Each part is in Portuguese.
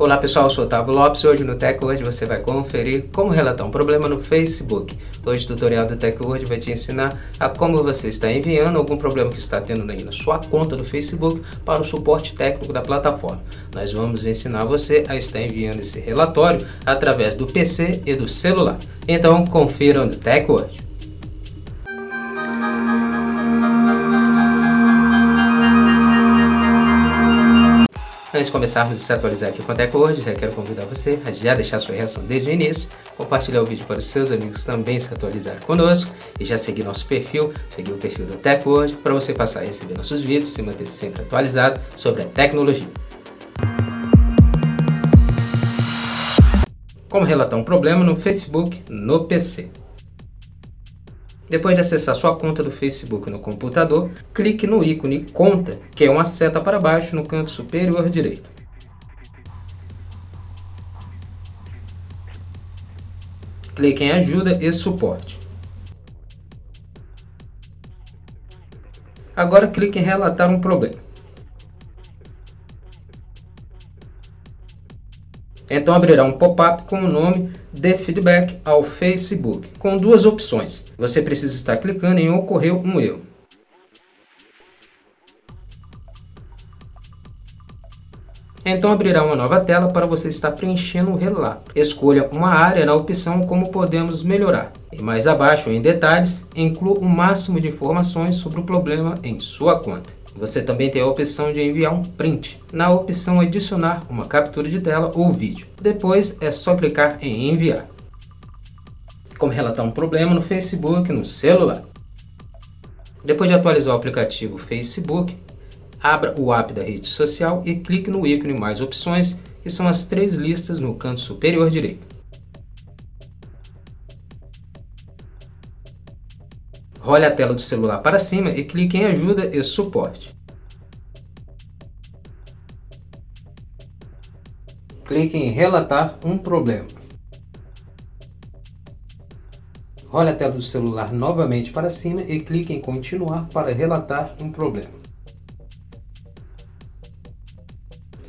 Olá pessoal, eu sou Otávio Lopes e hoje no TechWord você vai conferir como relatar um problema no Facebook. Hoje o tutorial do TechWord vai te ensinar a como você está enviando algum problema que está tendo na sua conta do Facebook para o suporte técnico da plataforma. Nós vamos ensinar você a estar enviando esse relatório através do PC e do celular. Então confira no TechWord. Antes de começarmos a se atualizar aqui com a TecWord, já quero convidar você a já deixar sua reação desde o início, compartilhar o vídeo para os seus amigos também se atualizar conosco e já seguir nosso perfil, seguir o perfil da TecWord para você passar a receber nossos vídeos e manter -se sempre atualizado sobre a tecnologia. Como relatar um problema no Facebook no PC. Depois de acessar sua conta do Facebook no computador, clique no ícone Conta, que é uma seta para baixo no canto superior direito. Clique em Ajuda e Suporte. Agora clique em Relatar um problema. Então abrirá um pop-up com o nome de feedback ao Facebook, com duas opções. Você precisa estar clicando em ocorreu um erro. Então abrirá uma nova tela para você estar preenchendo o relato. Escolha uma área na opção como podemos melhorar. E mais abaixo em detalhes, inclua o máximo de informações sobre o problema em sua conta. Você também tem a opção de enviar um print, na opção adicionar uma captura de tela ou vídeo. Depois é só clicar em enviar. Como relatar um problema no Facebook no celular. Depois de atualizar o aplicativo Facebook, abra o app da rede social e clique no ícone mais opções, que são as três listas no canto superior direito. Role a tela do celular para cima e clique em Ajuda e Suporte. Clique em Relatar um problema. Role a tela do celular novamente para cima e clique em Continuar para relatar um problema.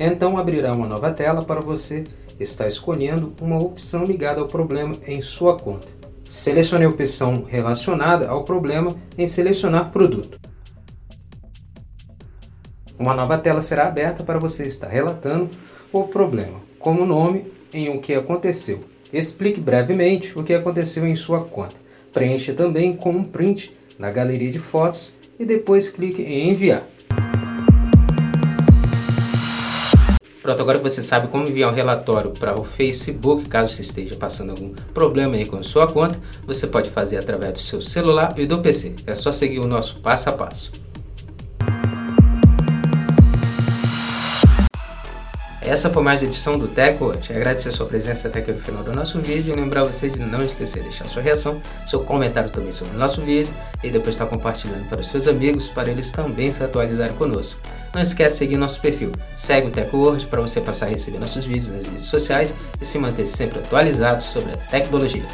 Então abrirá uma nova tela para você estar escolhendo uma opção ligada ao problema em sua conta. Selecione a opção relacionada ao problema em Selecionar produto. Uma nova tela será aberta para você estar relatando o problema, como nome em o que aconteceu. Explique brevemente o que aconteceu em sua conta. Preencha também com um print na galeria de fotos e depois clique em enviar. Pronto, agora que você sabe como enviar um relatório para o Facebook, caso você esteja passando algum problema aí com a sua conta, você pode fazer através do seu celular e do PC. É só seguir o nosso passo a passo. Essa foi mais a edição do Teco hoje. Agradecer a sua presença até aqui no final do nosso vídeo e lembrar você de não esquecer de deixar sua reação, seu comentário também sobre o nosso vídeo e depois estar compartilhando para os seus amigos para eles também se atualizarem conosco. Não esquece de seguir nosso perfil. Segue o TecWord para você passar a receber nossos vídeos nas redes sociais e se manter sempre atualizado sobre a tecnologia.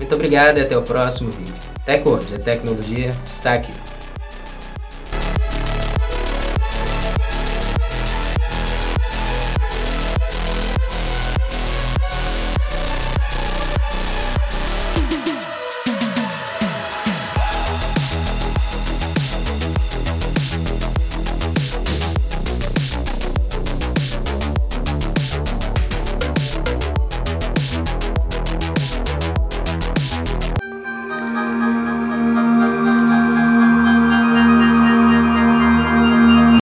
Muito obrigado e até o próximo vídeo. TecWord, a tecnologia está aqui.